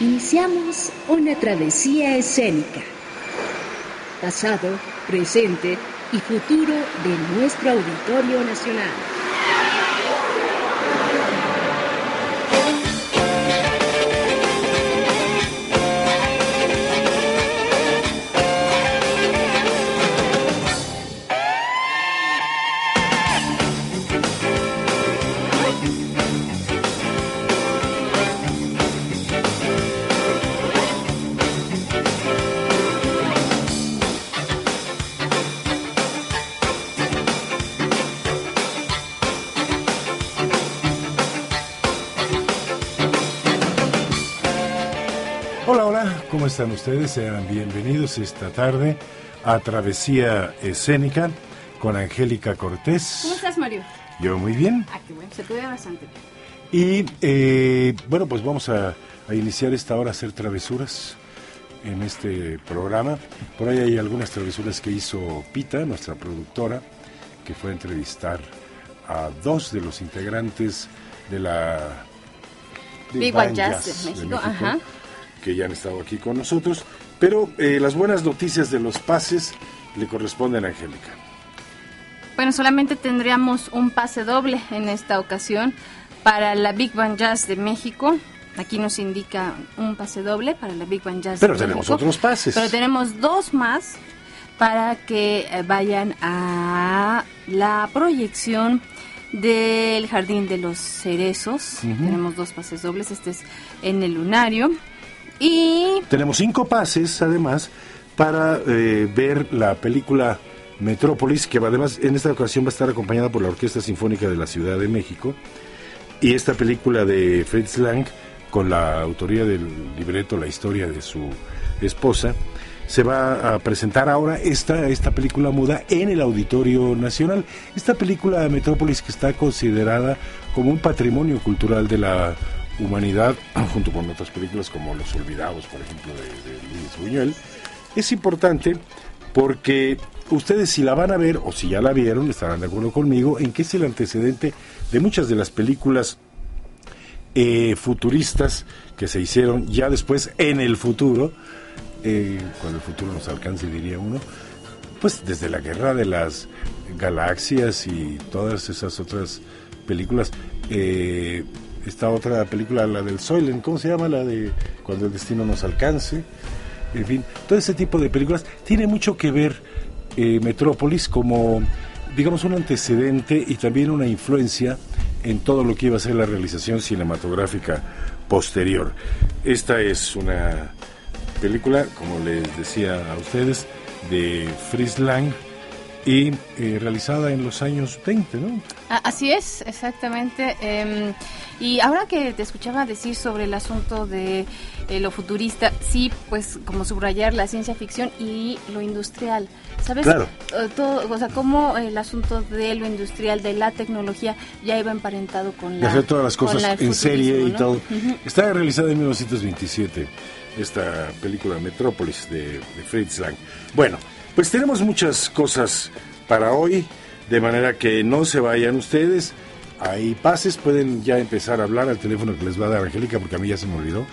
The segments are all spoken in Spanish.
Iniciamos una travesía escénica. Pasado, presente y futuro de nuestro Auditorio Nacional. Están ustedes? Sean bienvenidos esta tarde a Travesía Escénica con Angélica Cortés. ¿Cómo estás, Mario? Yo muy bien. Ah, qué bueno, se te ve bastante Y eh, bueno, pues vamos a, iniciar esta hora a hacer travesuras en este programa. Por ahí hay algunas travesuras que hizo Pita, nuestra productora, que fue a entrevistar a dos de los integrantes de la Big One Jazz, de México. Ajá que ya han estado aquí con nosotros. Pero eh, las buenas noticias de los pases le corresponden a Angélica. Bueno, solamente tendríamos un pase doble en esta ocasión para la Big Band Jazz de México. Aquí nos indica un pase doble para la Big Band Jazz. Pero tenemos otros pases. Pero tenemos dos más para que eh, vayan a la proyección del Jardín de los Cerezos. Tenemos dos pases dobles. Este es en el Lunario. Y... Tenemos cinco pases, además, para eh, ver la película Metrópolis, que además en esta ocasión va a estar acompañada por la Orquesta Sinfónica de la Ciudad de México. Y esta película de Fritz Lang, con la autoría del libreto, la historia de su esposa, se va a presentar ahora esta, esta película muda en el Auditorio Nacional. Esta película Metrópolis que está considerada como un patrimonio cultural de la humanidad, junto con otras películas como Los Olvidados, por ejemplo, de, Luis Buñuel, es importante porque ustedes si la van a ver o si ya la vieron, estarán de acuerdo conmigo en que es el antecedente de muchas de las películas eh, futuristas que se hicieron ya después en el futuro, eh, cuando el futuro nos alcance, diría uno, pues desde la guerra de las galaxias y todas esas otras películas. Eh, esta otra película, la del Soylent, ¿cómo se llama? La de Cuando el destino nos alcance. En fin, todo ese tipo de películas tiene mucho que ver eh, Metrópolis como, digamos, un antecedente y también una influencia en todo lo que iba a ser la realización cinematográfica posterior. Esta es una película, como les decía a ustedes, de Fritz Lang y eh, realizada en los años 20, ¿no? Así es, exactamente. Em, y ahora que te escuchaba decir sobre el asunto de eh, lo futurista, sí, pues como subrayar la ciencia ficción y lo industrial. ¿Sabes? Claro. Eh, todo, o sea, cómo el asunto de lo industrial, de la tecnología, ya iba emparentado con la. De hacer todas las cosas en serie y todo. Está realizada en 1927, esta película Metrópolis de, de Fritz Lang. Bueno, pues tenemos muchas cosas para hoy, de manera que no se vayan ustedes. Hay pases, pueden ya empezar a hablar al teléfono que les va a dar Angélica, porque a mí ya se me olvidó.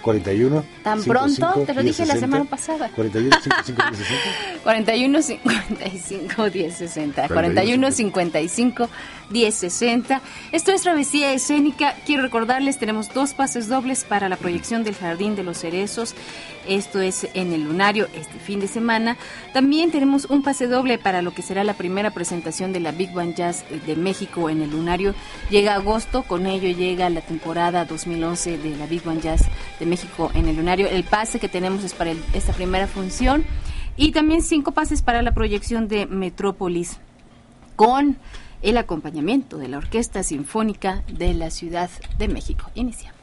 41. Tan pronto, te lo dije la semana pasada. 41 55 10 60. 41 55 10 60. 41 55 10 60. Esto es Travesía Escénica. Quiero recordarles, tenemos dos pases dobles para la proyección del Jardín de los Cerezos esto es en el Lunario este fin de semana. También tenemos un pase doble para lo que será la primera presentación de la Big Band Jazz de México en el Lunario. Llega agosto, con ello llega la temporada 2011 de la Big Band Jazz de México en el Lunario. El pase que tenemos es para esta primera función y también cinco pases para la proyección de Metrópolis con el acompañamiento de la Orquesta Sinfónica de la Ciudad de México. Iniciamos.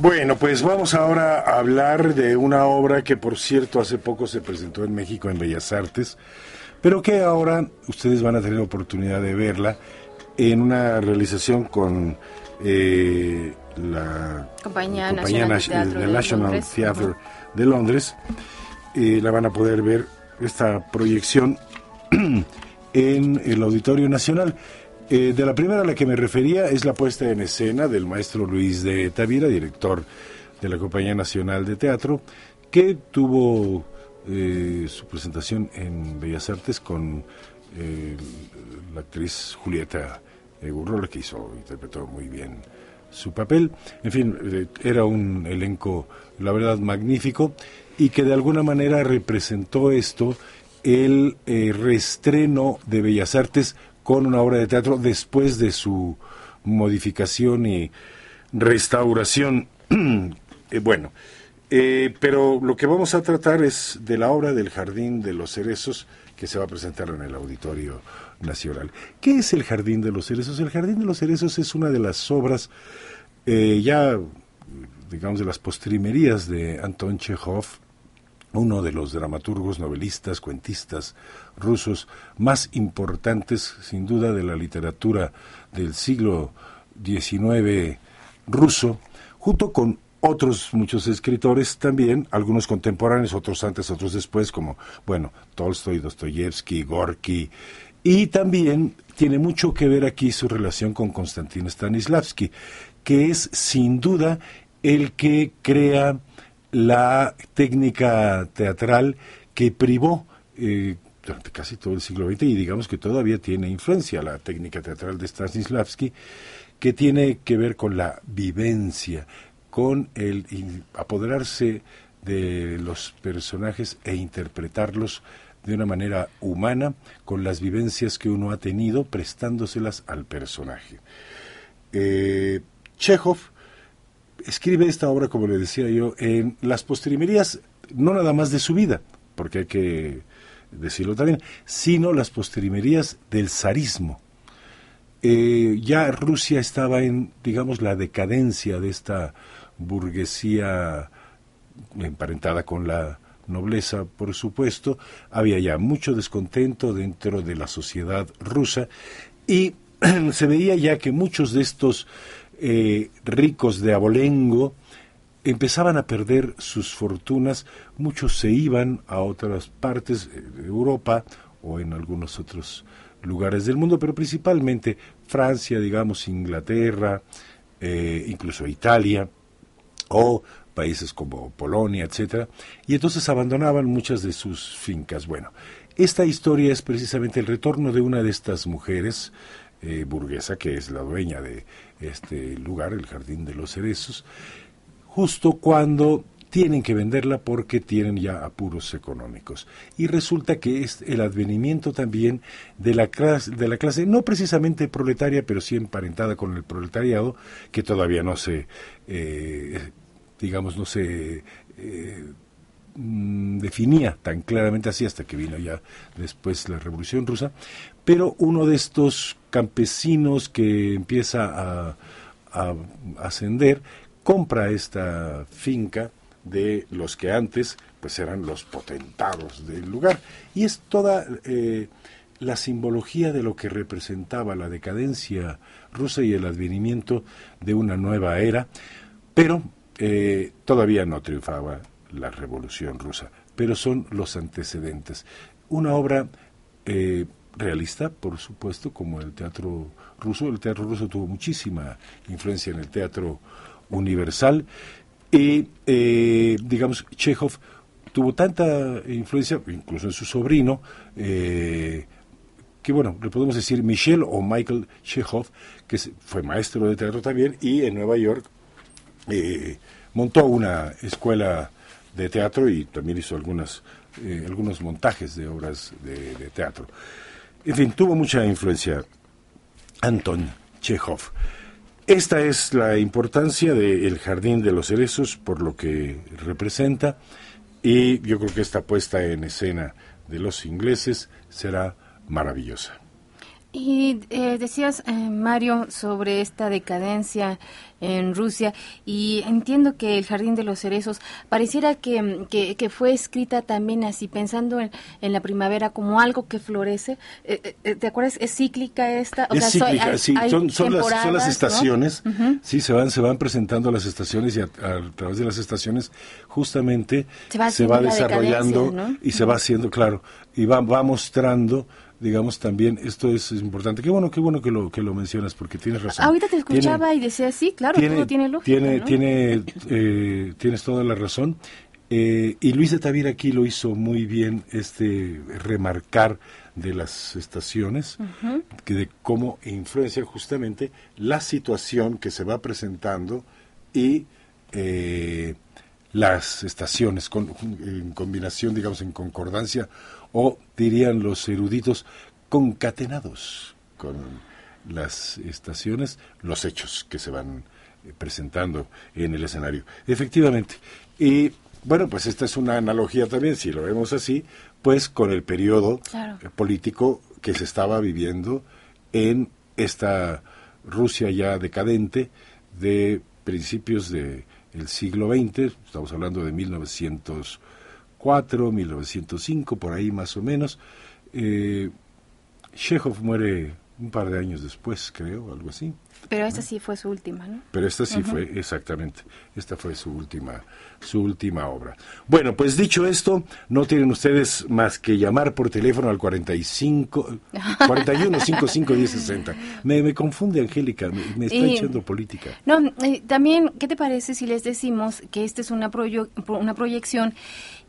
Bueno, pues vamos ahora a hablar de una obra que por cierto hace poco se presentó en México en Bellas Artes, pero que ahora ustedes van a tener oportunidad de verla en una realización con eh, la Compañía, Nacional de National Theatre de Londres. Eh, la van a poder ver esta proyección en el Auditorio Nacional. Eh, de la primera a la que me refería es la puesta en escena del maestro Luis de Tavira, director de la Compañía Nacional de Teatro, que tuvo eh, su presentación en Bellas Artes con eh, la actriz Julieta Gurrola, que hizo, interpretó muy bien su papel. En fin, era un elenco, la verdad, magnífico y que de alguna manera representó esto el reestreno de Bellas Artes con una obra de teatro después de su modificación y restauración. Eh, bueno, eh, pero lo que vamos a tratar es de la obra del Jardín de los Cerezos que se va a presentar en el Auditorio Nacional. ¿Qué es el Jardín de los Cerezos? El Jardín de los Cerezos es una de las obras eh, ya, digamos, de las postrimerías de Anton Chekhov, uno de los dramaturgos, novelistas, cuentistas rusos más importantes, sin duda, de la literatura del siglo XIX ruso, junto con otros muchos escritores también, algunos contemporáneos, otros antes, otros después, como, bueno, Tolstoy, Dostoyevsky, Gorky, y también tiene mucho que ver aquí su relación con Konstantin Stanislavski, que es sin duda el que crea la técnica teatral que privó eh, durante casi todo el siglo XX y digamos que todavía tiene influencia la técnica teatral de Stanislavski, que tiene que ver con la vivencia, con el apoderarse de los personajes e interpretarlos de una manera humana con las vivencias que uno ha tenido prestándoselas al personaje. Eh, Chekhov escribe esta obra, como le decía yo, en las postrimerías, no nada más de su vida, porque hay que decirlo también, sino las postrimerías del zarismo. Eh, ya Rusia estaba en, digamos, la decadencia de esta burguesía emparentada con la nobleza, por supuesto, había ya mucho descontento dentro de la sociedad rusa y se veía ya que muchos de estos eh, ricos de abolengo empezaban a perder sus fortunas, muchos se iban a otras partes de Europa o en algunos otros lugares del mundo, pero principalmente Francia, digamos, Inglaterra, eh, incluso Italia, o países como Polonia, etcétera, y entonces abandonaban muchas de sus fincas. Bueno, esta historia es precisamente el retorno de una de estas mujeres eh, burguesa, que es la dueña de este lugar, el Jardín de los Cerezos, justo cuando tienen que venderla porque tienen ya apuros económicos. Y resulta que es el advenimiento también de la clase, de la clase no precisamente proletaria, pero sí emparentada con el proletariado, que todavía no se, eh, digamos, no se eh, mm, definía tan claramente así hasta que vino ya después la Revolución Rusa, pero uno de estos campesinos que empieza a, ascender compra esta finca de los que antes pues eran los potentados del lugar. Y es toda eh, la simbología de lo que representaba la decadencia rusa y el advenimiento de una nueva era. Pero eh, todavía no triunfaba la revolución rusa pero son los antecedentes una obra eh, realista, por supuesto, como el teatro ruso. El teatro ruso tuvo muchísima influencia en el teatro universal y, eh, digamos, Chekhov tuvo tanta influencia, incluso en su sobrino, eh, que bueno, le podemos decir Michel o Michael Chekhov, que fue maestro de teatro también y en Nueva York eh, montó una escuela de teatro y también hizo algunas, algunos montajes de obras de teatro. En fin, tuvo mucha influencia Anton Chekhov. Esta es la importancia del Jardín de los Cerezos por lo que representa y yo creo que esta puesta en escena de los ingleses será maravillosa. Y eh, decías, eh, Mario, sobre esta decadencia en Rusia y entiendo que el Jardín de los Cerezos pareciera que, que, fue escrita también así, pensando en, la primavera como algo que florece. Eh, ¿Te acuerdas? ¿Es cíclica esta? es cíclica, sí, son, son, las, son, las, estaciones, sí, se van, se van presentando las estaciones y a, través de las estaciones justamente se va, desarrollando y se va haciendo, claro, y va, va mostrando digamos también esto es, importante. Qué bueno, qué bueno que lo que lo mencionas porque tienes razón. Ahorita te escuchaba y decía sí, claro, tiene, todo tiene lógica. Tiene, tiene, eh, tienes toda la razón. Eh, y Luis de Tavira aquí lo hizo muy bien, este remarcar de las estaciones, que de cómo influencia justamente la situación que se va presentando y eh, las estaciones con, en combinación, digamos, en concordancia o dirían los eruditos concatenados con las estaciones, los hechos que se van eh, presentando en el escenario. Efectivamente. Y bueno, pues esta es una analogía también, si lo vemos así, pues con el periodo eh, político que se estaba viviendo en esta Rusia ya decadente de principios del siglo XX, estamos hablando de 1900 1904, 1905, por ahí más o menos. Eh, Chekhov muere un par de años después, creo, algo así. Pero esta sí fue su última, ¿no? Pero esta sí fue, exactamente, esta fue su última, su última obra. Bueno, pues dicho esto, no tienen ustedes más que llamar por teléfono al 45, 41 55 10 60. Me, me confunde, Angélica, me, está echando política. No, eh, también, ¿qué te parece si les decimos que esta es una, una proyección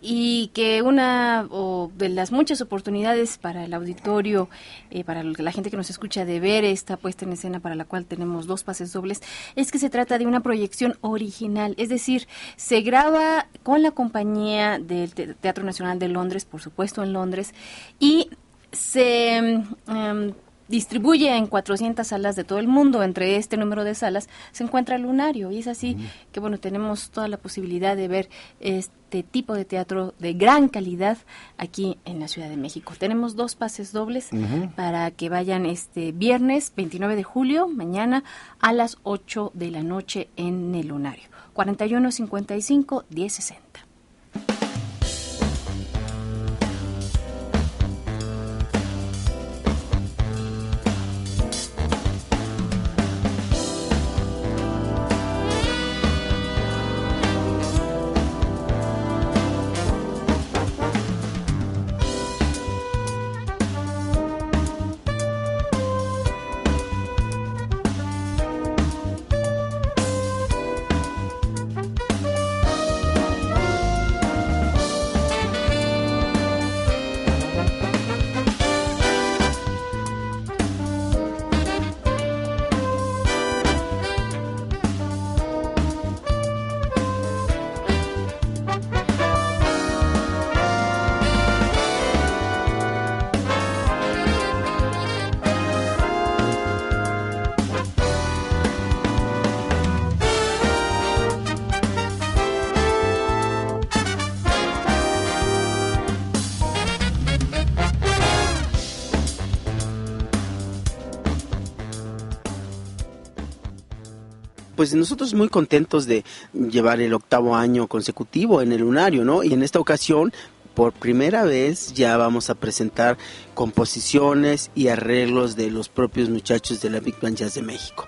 y que una de las muchas oportunidades para el auditorio, eh, para la gente que nos escucha de ver esta puesta en escena para la cual tenemos dos pases dobles, es que se trata de una proyección original, es decir, se graba con la compañía del Teatro Nacional de Londres, por supuesto en Londres, y se... Em, distribuye en 400 salas de todo el mundo. Entre este número de salas se encuentra el lunario y es así que, bueno, tenemos toda la posibilidad de ver este tipo de teatro de gran calidad aquí en la Ciudad de México. Tenemos dos pases dobles para que vayan este viernes 29 de julio, mañana a las 8 de la noche en el lunario. 4155 1060. Pues nosotros muy contentos de llevar el octavo año consecutivo en el lunario, ¿no? Y en esta ocasión por primera vez ya vamos a presentar composiciones y arreglos de los propios muchachos de la Big Band Jazz de México.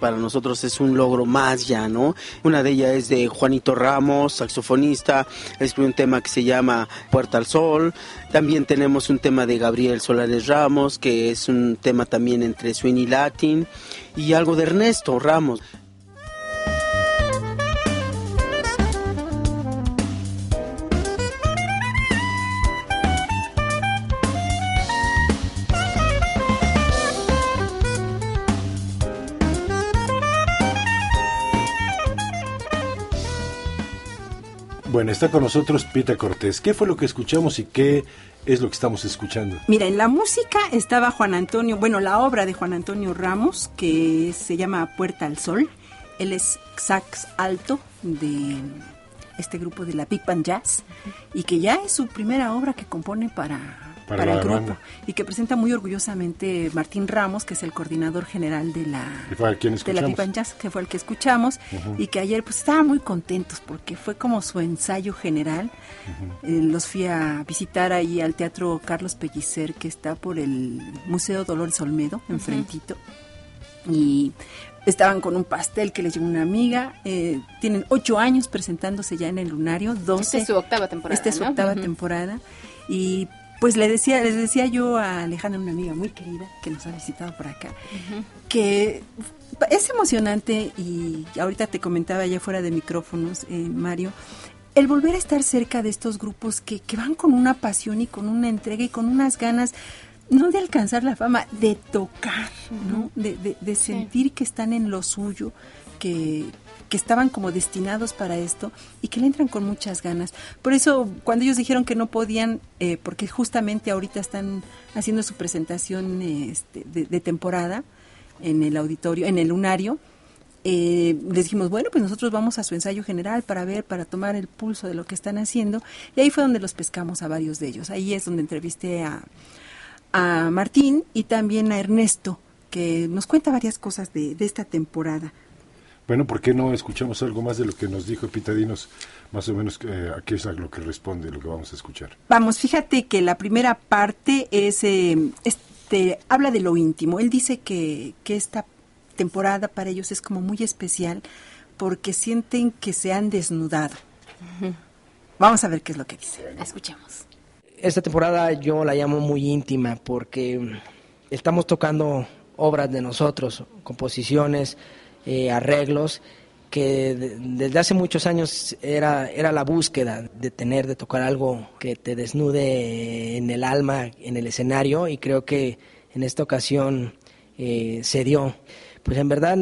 Para nosotros es un logro más ya, ¿no? Una de ellas es de Juanito Ramos, saxofonista, escribió un tema que se llama Puerta al Sol. También tenemos un tema de Gabriel Solares Ramos, que es un tema también entre swing y latin. Y algo de Ernesto Ramos. Bueno, está con nosotros Pita Cortés. ¿Qué fue lo que escuchamos y qué es lo que estamos escuchando? Mira, en la música estaba Juan Antonio, bueno, la obra de Juan Antonio Ramos, que se llama Puerta al Sol. Él es sax alto de este grupo de la Big Band Jazz y que ya es su primera obra que compone para Para para, la el grupo y que presenta muy orgullosamente Martín Ramos, que es el coordinador general de la Que fue a quien de la Band Jazz, que fue el que escuchamos y que ayer pues estaban muy contentos porque fue como su ensayo general. Eh, los fui a visitar ahí al Teatro Carlos Pellicer, que está por el Museo Dolores Olmedo, enfrentito. Y estaban con un pastel que les llevó una amiga. eh, tienen ocho años presentándose ya en el Lunario, 12. Esta es su octava temporada. Esta es su ¿no? octava temporada. Y pues le decía, les decía yo a Alejandra, una amiga muy querida que nos ha visitado por acá, que es emocionante y ahorita te comentaba ya fuera de micrófonos, eh, Mario, el volver a estar cerca de estos grupos que, que van con una pasión y con una entrega y con unas ganas, no de alcanzar la fama, de tocar, ¿no? De, de- de sentir que están en lo suyo, que, que estaban como destinados para esto y que le entran con muchas ganas. Por eso, cuando ellos dijeron que no podían, eh, porque justamente ahorita están haciendo su presentación este, de, de temporada en el auditorio, en el lunario, eh, les dijimos, bueno, pues nosotros vamos a su ensayo general para ver, para tomar el pulso de lo que están haciendo. Y ahí fue donde los pescamos a varios de ellos. Ahí es donde entrevisté a, a Martín y también a Ernesto, que nos cuenta varias cosas de, de esta temporada. Bueno, ¿por qué no escuchamos algo más de lo que nos dijo Pitadinos? Más o menos eh, a qué es a lo que responde lo que vamos a escuchar. Vamos, fíjate que la primera parte es, eh, este, habla de lo íntimo. Él dice que, que esta temporada para ellos es como muy especial porque sienten que se han desnudado. Vamos a ver qué es lo que dice. Escuchemos. Esta temporada yo la llamo muy íntima porque estamos tocando obras de nosotros, composiciones, eh, arreglos, que de- desde hace muchos años era, era la búsqueda de tener, de tocar algo que te desnude en el alma, en el escenario, y creo que en esta ocasión eh, se dio. Pues en verdad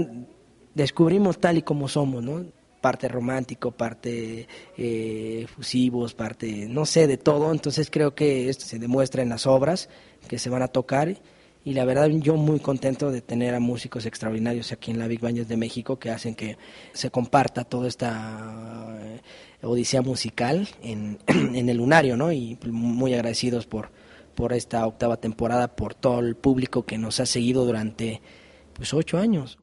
descubrimos tal y como somos, ¿no? Parte romántico, parte eh, fusivos, parte, no sé, de todo. Entonces creo que esto se demuestra en las obras que se van a tocar. Y la verdad yo muy contento de tener a músicos extraordinarios aquí en la Big Jazz de México que hacen que se comparta toda esta eh, odisea musical en, en el lunario, ¿no? Y muy agradecidos por, por esta octava temporada, por todo el público que nos ha seguido durante pues ocho años.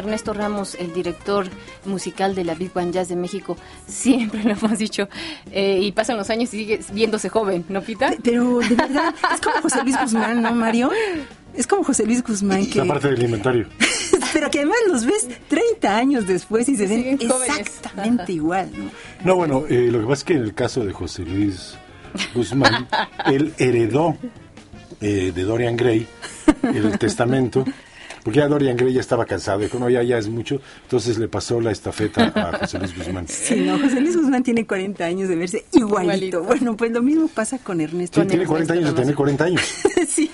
Ernesto Ramos, el director musical de la Big Band Jazz de México. Siempre lo hemos dicho. eh, y pasan los años y sigue viéndose joven, ¿no, Pita? Pero de verdad, es como José Luis Guzmán, ¿no, Mario? Es como José Luis Guzmán que... La parte del inventario. Pero que además los ves 30 años después y se ven exactamente Ajá. igual, ¿no? No, bueno, eh, lo que pasa es que en el caso de José Luis Guzmán, él heredó eh, de Dorian Gray el testamento, porque ya Dorian Gray ya estaba cansado, dijo, no, ya, ya es mucho, entonces le pasó la estafeta a José Luis Guzmán. Sí, no, José Luis Guzmán tiene 40 años de verse igualito. Igualito. Bueno, pues lo mismo pasa con Ernesto. Sí, tiene 40 años de tener 40 años. sí.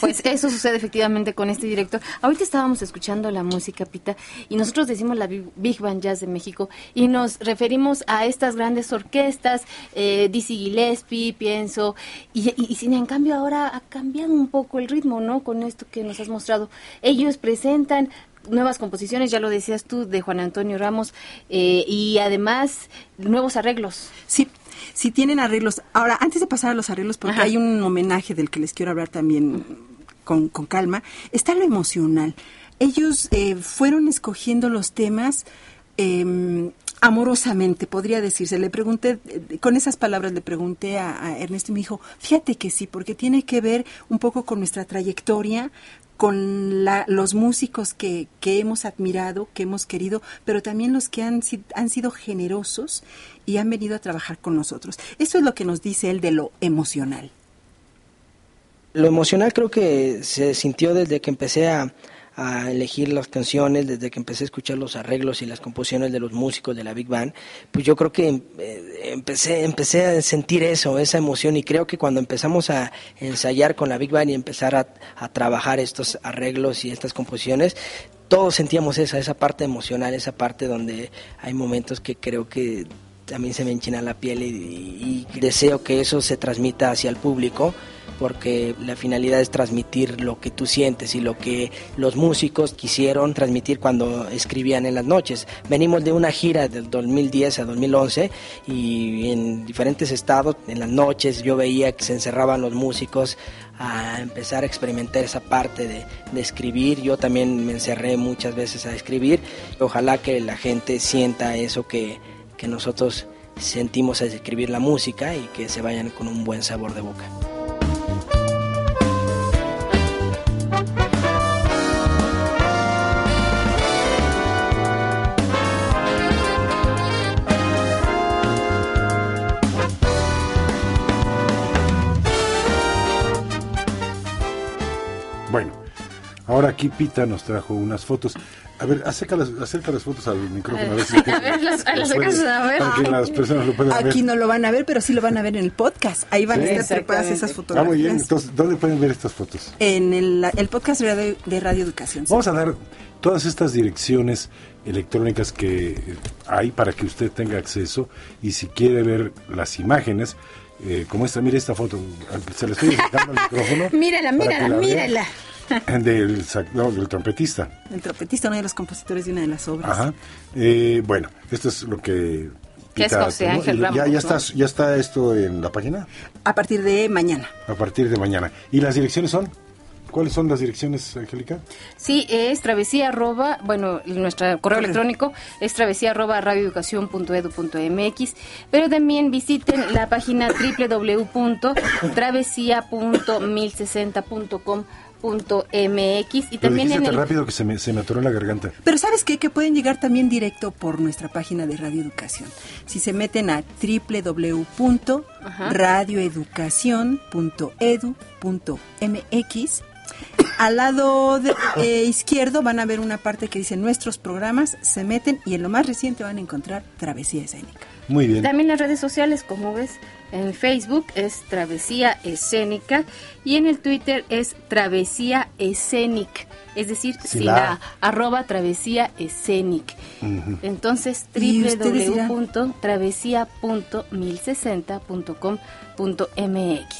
Pues eso sucede efectivamente con este director. Ahorita estábamos escuchando la música, Pita, y nosotros decimos la Big Band Jazz de México y nos referimos a estas grandes orquestas, eh, Dizzy Gillespie, pienso, y sin en cambio ahora ha cambiado un poco el ritmo, ¿no? Con esto que nos has mostrado. Ellos presentan nuevas composiciones, ya lo decías tú, de Juan Antonio Ramos, eh, y además nuevos arreglos. Sí, sí tienen arreglos. Ahora, antes de pasar a los arreglos, porque Ajá. hay un homenaje del que les quiero hablar también con, con calma, está lo emocional. Ellos eh, fueron escogiendo los temas eh, amorosamente, podría decirse. Le pregunté, eh, con esas palabras le pregunté a, a, Ernesto y me dijo, fíjate que sí, porque tiene que ver un poco con nuestra trayectoria, con la, los músicos que, que, hemos admirado, que hemos querido, pero también los que han, han sido generosos y han venido a trabajar con nosotros. Eso es lo que nos dice él de lo emocional. Lo emocional creo que se sintió desde que empecé a, a elegir las canciones, desde que empecé a escuchar los arreglos y las composiciones de los músicos de la Big Band, pues yo creo que eh, empecé, empecé a sentir eso, esa emoción y creo que cuando empezamos a ensayar con la Big Band y empezar a, a trabajar estos arreglos y estas composiciones, todos sentíamos esa, esa parte emocional, esa parte donde hay momentos que creo que también se me enchina la piel y, y deseo que eso se transmita hacia el público porque la finalidad es transmitir lo que tú sientes y lo que los músicos quisieron transmitir cuando escribían en las noches. Venimos de una gira del 2010 a 2011 y en diferentes estados, en las noches, yo veía que se encerraban los músicos a empezar a experimentar esa parte de, escribir. Yo también me encerré muchas veces a escribir. Ojalá que la gente sienta eso que, que nosotros sentimos al escribir la música y que se vayan con un buen sabor de boca. Ahora aquí Pita nos trajo unas fotos. A ver, acerca las, acerca las fotos al micrófono. A ver, si a ver, las, las puede, a ver. Para que las personas lo puedan Aquí ver. Aquí no lo van a ver, pero sí lo van a ver en el podcast. Ahí van sí, a estar trepadas esas fotografías. Ah, muy bien. Entonces, ¿dónde pueden ver estas fotos? En el, el podcast de Radio, de Radio Educación. Vamos a dar todas estas direcciones electrónicas que hay para que usted tenga acceso y si quiere ver las imágenes, eh, como esta, mire esta foto, se le estoy acercando al micrófono. mírala, mírala, la mírala. Del, no, del trompetista. El trompetista, uno de los compositores de una de las obras. Ajá. Eh, bueno, esto es lo que... ¿Qué es José Ángel Ramos? ¿Ya, ya, está, ¿Ya está esto en la página? A partir de mañana. A partir de mañana. ¿Y las direcciones son? ¿Cuáles son las direcciones, Angélica? Sí, es travesía arroba, bueno, nuestro correo electrónico es travesía arroba radioeducación.edu.mx, pero también visiten la página www.travesía.1060.com .mx y también en el... rápido que se me, se me atoró la garganta. Pero ¿sabes qué? Que pueden llegar también directo por nuestra página de Radio Educación. Si se meten a www.radioeducación.edu.mx al lado de, eh, izquierdo van a ver una parte que dice nuestros programas, se meten y en lo más reciente van a encontrar Travesía Escénica. Muy bien. También las redes sociales, como ves, en Facebook es Travesía Escénica y en el Twitter es Travesía Escénic, es decir, Sí, sin la- la Arroba Travesía Escénic. Ujú. Entonces, Y ustedes dirán- www.travesía.1060.com.mx.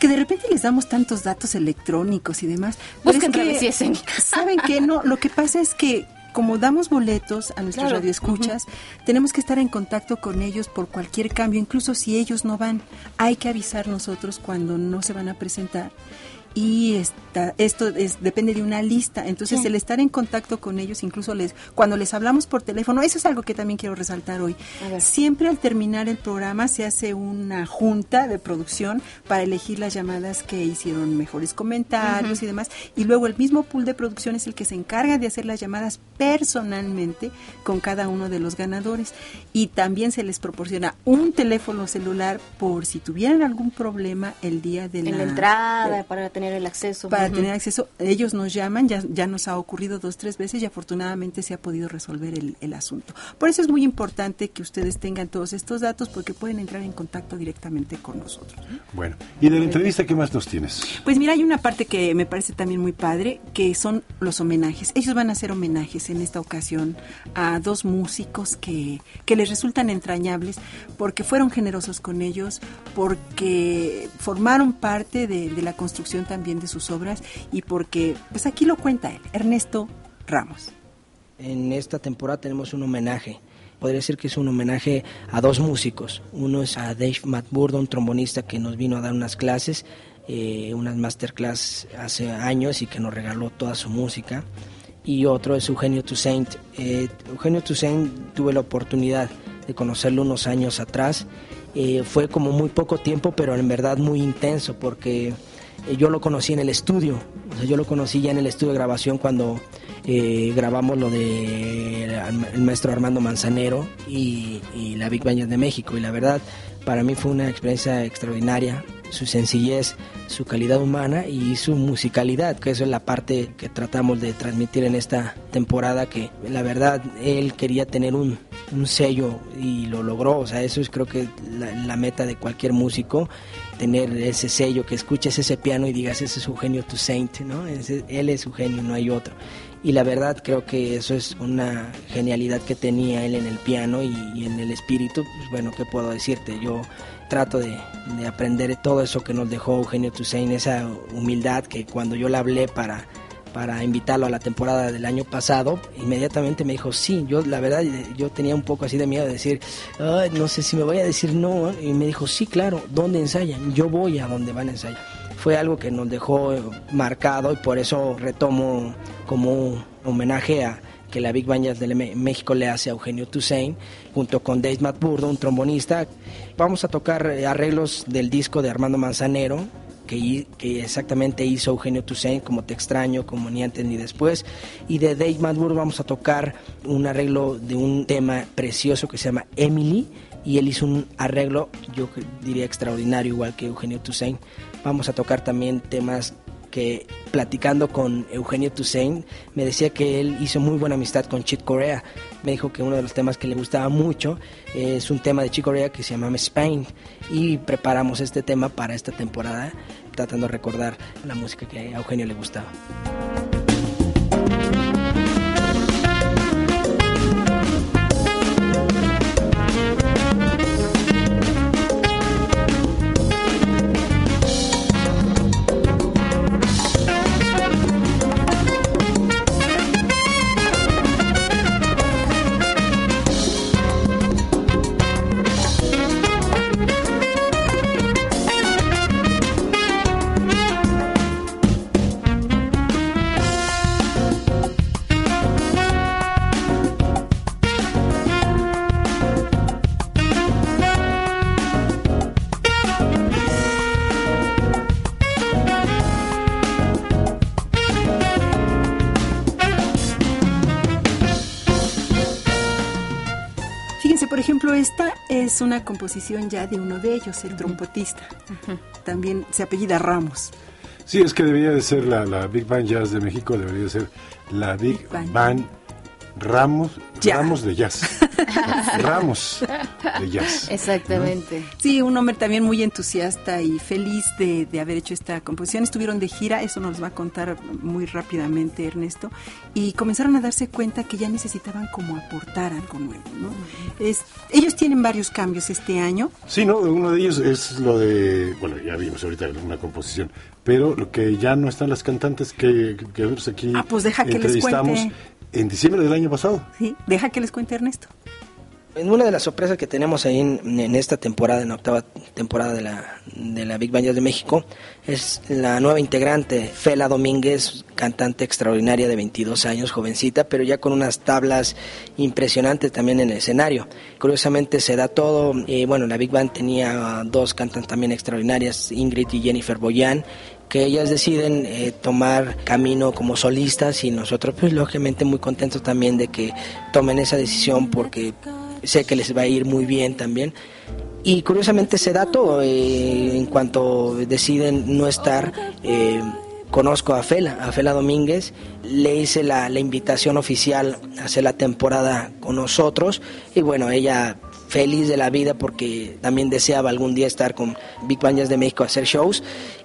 que de repente les damos tantos datos electrónicos y demás. Busquen es que, Travesía Escénica. ¿Saben qué? No, lo que pasa es que como damos boletos a nuestros Claro. radioescuchas, tenemos que estar en contacto con ellos por cualquier cambio, incluso si ellos no van. Hay que avisar nosotros cuando no se van a presentar. Y esta, esto es, depende de una lista. Entonces, Sí. el estar en contacto con ellos, incluso les, cuando les hablamos por teléfono, eso es algo que también quiero resaltar hoy. Siempre al terminar el programa se hace una junta de producción para elegir las llamadas que hicieron mejores comentarios y demás. Y luego el mismo pool de producción es el que se encarga de hacer las llamadas personalmente con cada uno de los ganadores. Y también se les proporciona un teléfono celular por si tuvieran algún problema el día de En la la entrada, de- para tener el acceso. para tener acceso, ellos nos llaman, ya, ya nos ha ocurrido dos, tres veces y afortunadamente se ha podido resolver el, el asunto. Por eso es muy importante que ustedes tengan todos estos datos porque pueden entrar en contacto directamente con nosotros. Bueno, y de la entrevista, ¿qué más nos tienes? Pues mira, hay una parte que me parece también muy padre, que son los homenajes. Ellos van a hacer homenajes en esta ocasión a dos músicos que, que les resultan entrañables porque fueron generosos con ellos, porque formaron parte de, de la construcción también de sus obras y porque, pues aquí lo cuenta él, Ernesto Ramos. En esta temporada tenemos un homenaje. Podría decir que es un homenaje a dos músicos. Uno es a Dave McBurdo, un trombonista que nos vino a dar unas clases, eh, unas masterclass hace años y que nos regaló toda su música. y otro es Eugenio Toussaint. Eh, Eugenio Toussaint tuve la oportunidad de conocerlo unos años atrás. Eh, fue como muy poco tiempo, pero en verdad muy intenso, porque yo lo conocí en el estudio. yo lo conocí ya en el estudio de grabación cuando grabamos lo de el maestro Armando Manzanero y, la Big Band de México. Y la verdad, para mí fue una experiencia extraordinaria su sencillez, su calidad humana y su musicalidad, que eso es la parte que tratamos de transmitir en esta temporada, que la verdad él quería tener un, sello y lo logró, o sea, eso es creo que la, meta de cualquier músico, tener ese sello, que escuches ese piano y digas, ese es Eugenio Toussaint, ¿no? él es Eugenio, no hay otro. Y la verdad creo que eso es una genialidad que tenía él en el piano y, y en el espíritu, pues bueno, ¿qué puedo decirte? Yo trato de, aprender todo eso que nos dejó Eugenio Toussaint, esa humildad que cuando yo le hablé para, para invitarlo a la temporada del año pasado, inmediatamente me dijo sí. Yo, la verdad, yo tenía un poco así de miedo de decir, no sé si me voy a decir no. Y me dijo, sí, claro, ¿dónde ensayan? Yo voy a donde van a ensayar. Fue algo que nos dejó marcado y por eso retomo como un homenaje a, que la Big Band de México le hace a Eugenio Toussaint, junto con Dave Matburdo, un trombonista. Vamos a tocar eh, arreglos del disco de Armando Manzanero, que, que, exactamente hizo Eugenio Toussaint, como Te extraño, como Ni antes ni después. Y de Dave Matburdo vamos a tocar un arreglo de un tema precioso que se llama Emily, y él hizo un arreglo, yo diría extraordinario, igual que Eugenio Toussaint. Vamos a tocar también temas que platicando con Eugenio Toussaint me decía que él hizo muy buena amistad con Chick Corea. Me dijo que uno de los temas que le gustaba mucho es un tema de Chick Corea que se llama Spain y preparamos este tema para esta temporada tratando de recordar la música que a Eugenio le gustaba. Es una composición ya de uno de ellos, el trompetista. También se apellida Ramos. Sí, es que debería de ser la, la Big Band Jazz de México, debería de ser la Big, Band Ramos, Ramos de Jazz. Ramos de Jazz. Exactamente. Sí, un hombre también muy entusiasta y feliz de, haber hecho esta composición. Estuvieron de gira, eso nos va a contar muy rápidamente Ernesto, y comenzaron a darse cuenta que ya necesitaban como aportar algo nuevo. ¿no? Es, ellos tienen varios cambios este año. Sí, ¿no? Uno de ellos es lo de, bueno, ya vimos ahorita una composición, pero lo que ya no están las cantantes que, que, aquí ah, pues deja que les cuente en diciembre del año pasado. Sí, deja que les cuente Ernesto. Una de las sorpresas que tenemos ahí en, esta temporada, en la octava temporada de la, de la Big Band de México, es la nueva integrante, Fela Domínguez, cantante extraordinaria de 22 años, jovencita, pero ya con unas tablas impresionantes también en el escenario. Curiosamente se da todo, y bueno, la Big Band tenía dos cantantes también extraordinarias, Ingrid y Jennifer Boyan, que ellas deciden eh, tomar camino como solistas y nosotros pues lógicamente muy contentos también de que tomen esa decisión porque sé que les va a ir muy bien también. Y curiosamente se da todo, eh, en cuanto deciden no estar, eh, conozco a Fela, a Fela Domínguez, le hice la, la invitación oficial a hacer la temporada con nosotros y bueno, ella feliz de la vida porque también deseaba algún día estar con Big Bandas de México a hacer shows.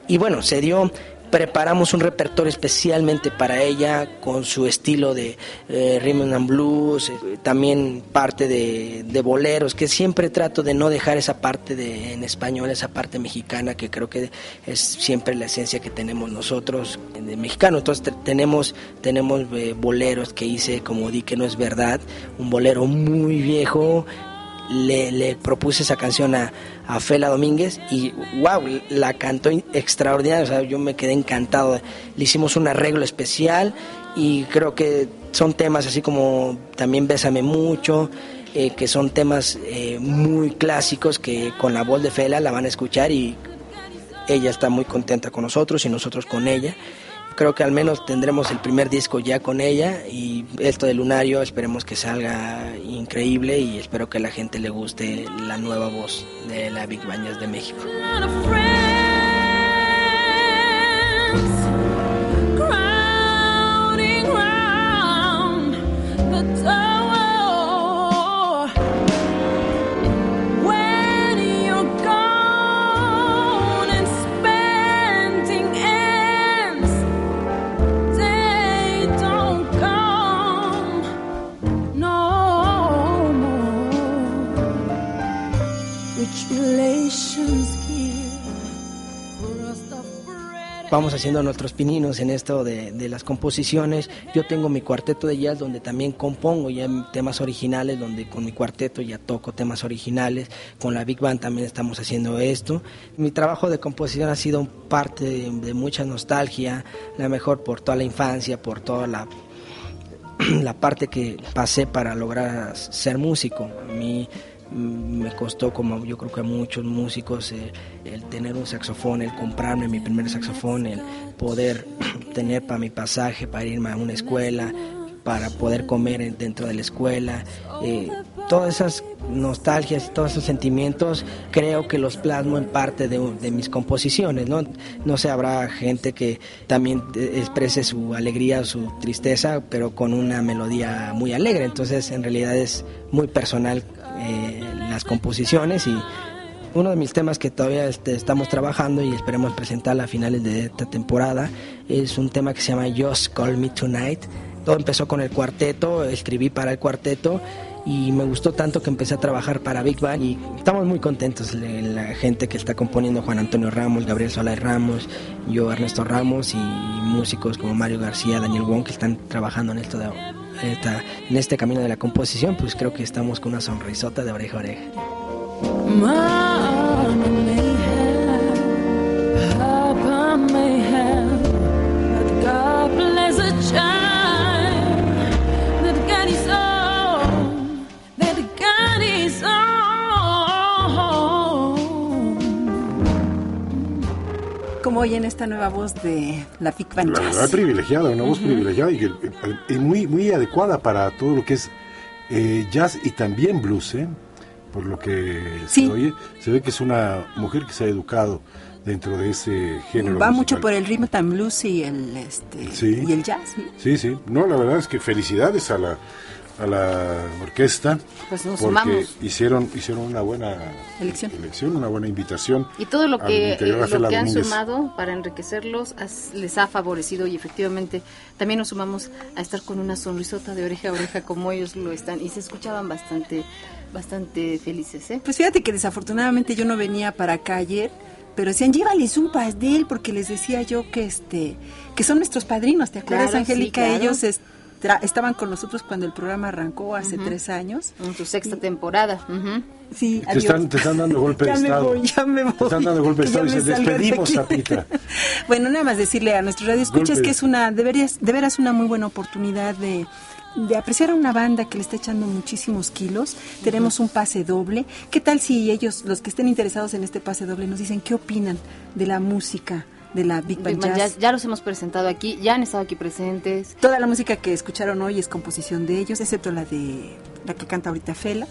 Y bueno, se dio, preparamos un repertorio especialmente para ella con su estilo de eh, rhythm and blues, eh, también parte de, boleros, que siempre trato de no dejar esa parte de, en español, esa parte mexicana, que creo que es siempre la esencia que tenemos nosotros de mexicano. Entonces tenemos, tenemos eh, boleros que hice como di que no es verdad, un bolero muy viejo, le, propuse esa canción a, a, Fela Domínguez y wow, la cantó extraordinario, o sea, yo me quedé encantado. Le hicimos un arreglo especial y creo que son temas así como también Bésame mucho, eh, que son temas eh, muy clásicos que con la voz de Fela la van a escuchar y ella está muy contenta con nosotros y nosotros con ella. Creo que al menos tendremos el primer disco ya con ella y esto de Lunario esperemos que salga increíble y espero que la gente le guste la nueva voz de la Big Bañas de México. Vamos haciendo nuestros pininos en esto de, las composiciones. Yo tengo mi cuarteto de jazz donde también compongo ya temas originales, donde con mi cuarteto ya toco temas originales. Con la Big Band también estamos haciendo esto. Mi trabajo de composición ha sido parte de, mucha nostalgia, la mejor por toda la infancia, por toda la la parte que pasé para lograr ser músico. A me costó como yo creo que a muchos músicos eh, el tener un saxofón, el comprarme mi primer saxofón, el poder tener para mi pasaje, para irme a una escuela, para poder comer dentro de la escuela. Eh, todas esas nostalgias y todos esos sentimientos creo que los plasmo en parte de, de, mis composiciones. ¿no? no sé, habrá gente que también eh, exprese su alegría su tristeza, pero con una melodía muy alegre. Entonces, en realidad es muy personal eh, las composiciones y uno de mis temas que todavía este, estamos trabajando y esperemos presentar a finales de esta temporada es un tema que se llama Just Call Me Tonight. Todo empezó con el cuarteto, escribí para el cuarteto y me gustó tanto que empecé a trabajar para Big Bang y estamos muy contentos la gente que está componiendo Juan Antonio Ramos, Gabriel Solay Ramos, yo Ernesto Ramos y músicos como Mario García, Daniel Wong que están trabajando en esto de en este camino de la composición, pues creo que estamos con una sonrisota de oreja a oreja. Como hoy en esta nueva voz de la Big Band Jazz. privilegiada, una voz privilegiada y, muy, muy adecuada para todo lo que es eh, jazz y también blues, ¿eh? por lo que se oye. Se ve que es una mujer que se ha educado dentro de ese género. Va mucho por el ritmo tan blues y el, este, y el jazz. Sí, sí. No, la verdad es que felicidades a la a la orquesta pues porque hicieron hicieron una buena elección. una buena invitación y todo lo que eh, lo que han sumado para enriquecerlos les ha favorecido y efectivamente también nos sumamos a estar con una sonrisota de oreja a oreja como ellos lo están y se escuchaban bastante bastante felices ¿eh? pues fíjate que desafortunadamente yo no venía para acá ayer pero decían llévales un pastel porque les decía yo que este que son nuestros padrinos te acuerdas Angélica ellos este, estaban con nosotros cuando el programa arrancó hace tres años. En su sexta temporada. Sí, te están, te están, dando golpe de ya estado. Me voy, ya me voy. Te están dando golpe de estado y se despedimos a Pita. bueno, nada más decirle a nuestros radioescuchas que es una, deberías, de veras una muy buena oportunidad de de apreciar a una banda que le está echando muchísimos kilos. Tenemos un pase doble. ¿Qué tal si ellos, los que estén interesados en este pase doble, nos dicen qué opinan de la música? De la Big Band, Jazz. Ya, los hemos presentado aquí, ya han estado aquí presentes. Toda la música que escucharon hoy es composición de ellos, excepto la de la que canta ahorita Fela,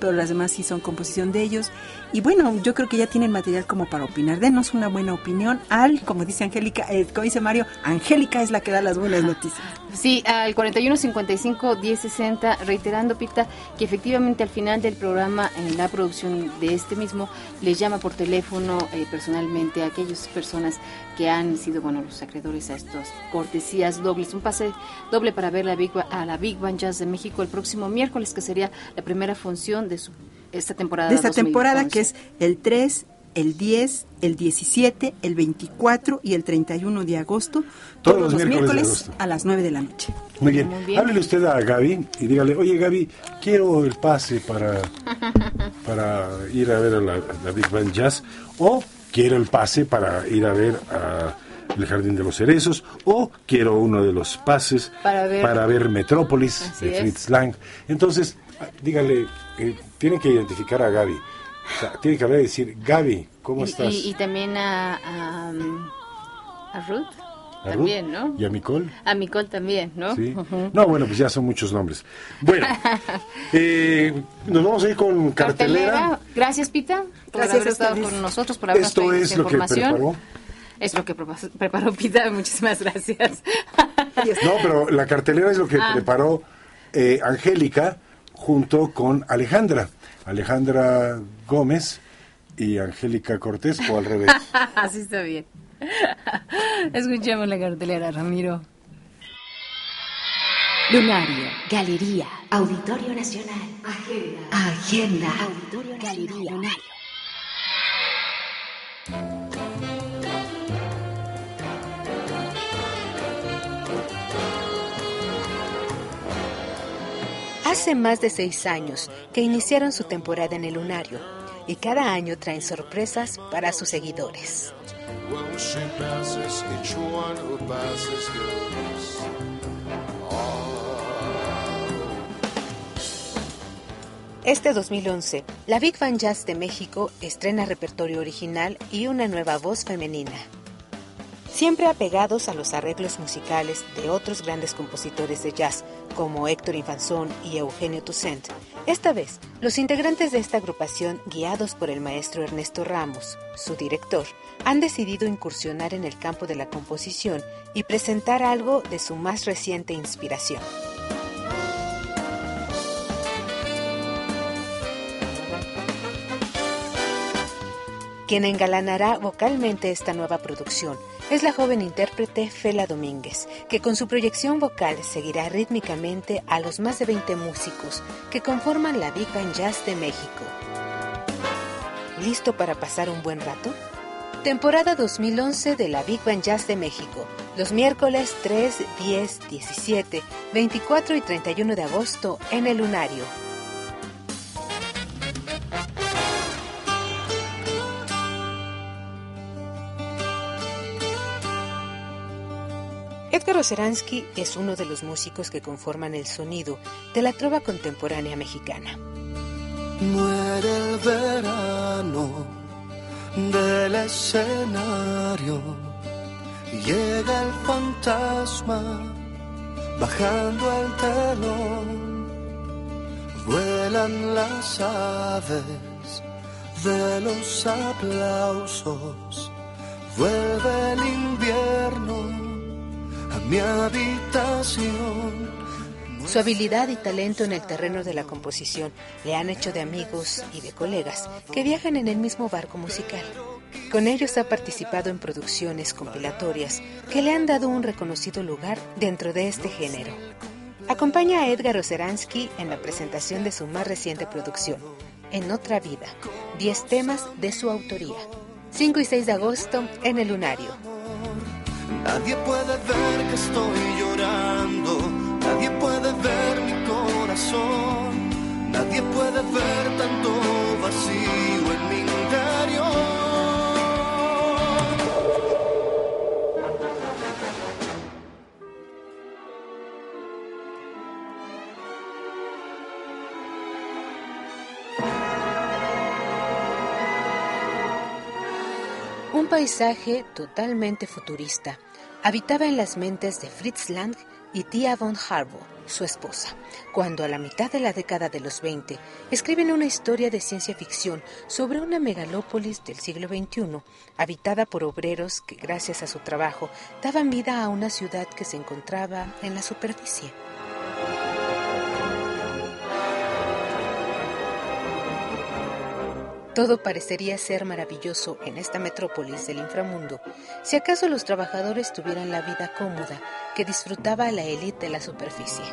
pero las demás sí son composición de ellos. Y bueno, yo creo que ya tienen material como para opinar. Denos una buena opinión al, como dice Angélica, eh, como dice Mario, Angélica es la que da las buenas noticias. Sí, al 4155-1060, reiterando, Pita, que efectivamente al final del programa, en la producción de este mismo, les llama por teléfono eh, personalmente a aquellas personas que han sido, bueno, los acreedores a estas cortesías dobles. Un pase doble para ver la Big, a la Big Band Jazz de México el próximo miércoles, que sería la primera función de su, esta temporada. De esta temporada, que es el 3, el 10, el 17, el 24 y el 31 de agosto, todos, los, miércoles, a las 9 de la noche. Muy bien. Háblele usted a Gaby y dígale, oye Gaby, quiero el pase para, para ir a ver a la, Big Band Jazz o quiero el pase para ir a ver a El Jardín de los Cerezos, o quiero uno de los pases Para ver- Metrópolis Así de. Fritz Lang. Entonces, ah, dígale, eh, tienen que identificar a Gaby. O sea, tienen que hablar y decir, Gaby, ¿cómo Y, estás? y- y también a, a, um, a Ruth. ¿A también, Ruth? ¿no? ¿Y a Nicole? A Nicole también, ¿no? Sí. No, bueno, pues ya son muchos nombres. Bueno, eh, nos vamos a ir con cartelera. Cartelera. Gracias, Pita, por Gracias haber estado con nosotros, por habernos Esto es esta lo que información. preparó. Es lo que prepa- preparó Pita. Muchísimas gracias. No, pero la cartelera es lo que Ah. preparó eh, Angélica junto con Alejandra. Alejandra Gómez y Angélica Cortés, o al revés. Así está bien. Escuchemos la cartelera, Ramiro. Lunario, Galería, Auditorio Nacional, Agenda, Agenda, Auditorio Galería. Lunario. Hace más de seis años que iniciaron su temporada en el lunario y cada año traen sorpresas para sus seguidores. Este 2011, la Big Band Jazz de México estrena repertorio original y una nueva voz femenina. Siempre apegados a los arreglos musicales de otros grandes compositores de jazz como Héctor Infanzón y Eugenio Toussaint, esta vez los integrantes de esta agrupación, guiados por el maestro Ernesto Ramos, su director, han decidido incursionar en el campo de la composición y presentar algo de su más reciente inspiración. Quien engalanará vocalmente esta nueva producción es la joven intérprete Fela Domínguez, que con su proyección vocal seguirá rítmicamente a los más de 20 músicos que conforman la Big Band Jazz de México. ¿Listo para pasar un buen rato? Temporada 2011 de la Big Band Jazz de México, los miércoles 3, 10, 17, 24 y 31 de agosto en el Lunario. Edgar Oceransky es uno de los músicos que conforman el sonido de la trova contemporánea mexicana. Muere el verano del escenario. Llega el fantasma bajando el telón. Vuelan las aves de los aplausos. Vuelve el invierno mi habitación. Su habilidad y talento en el terreno de la composición le han hecho de amigos y de colegas que viajan en el mismo barco musical. Con ellos ha participado en producciones compilatorias que le han dado un reconocido lugar dentro de este género. Acompaña a Edgar Oceransky en la presentación de su más reciente producción, En otra vida, 10 temas de su autoría. 5 y 6 de agosto en el Lunario. Nadie puede ver que estoy llorando, nadie puede ver mi corazón, nadie puede ver tanto vacío en mi interior. Un paisaje totalmente futurista habitaba en las mentes de Fritz Lang y Tia von Harbour, su esposa, cuando a la mitad de la década de los 20 escriben una historia de ciencia ficción sobre una megalópolis del siglo XXI, habitada por obreros que gracias a su trabajo daban vida a una ciudad que se encontraba en la superficie. Todo parecería ser maravilloso en esta metrópolis del inframundo, si acaso los trabajadores tuvieran la vida cómoda que disfrutaba la élite de la superficie.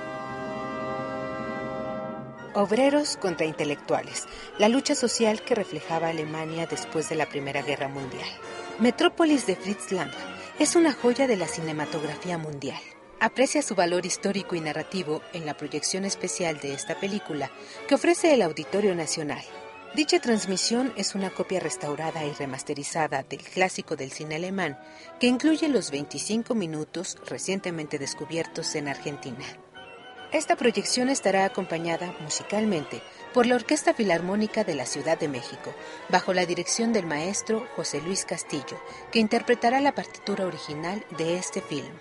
Obreros contra intelectuales, la lucha social que reflejaba Alemania después de la Primera Guerra Mundial. Metrópolis de Fritz Lang es una joya de la cinematografía mundial. Aprecia su valor histórico y narrativo en la proyección especial de esta película que ofrece el Auditorio Nacional. Dicha transmisión es una copia restaurada y remasterizada del clásico del cine alemán que incluye los 25 minutos recientemente descubiertos en Argentina. Esta proyección estará acompañada musicalmente por la Orquesta Filarmónica de la Ciudad de México, bajo la dirección del maestro José Luis Castillo, que interpretará la partitura original de este film.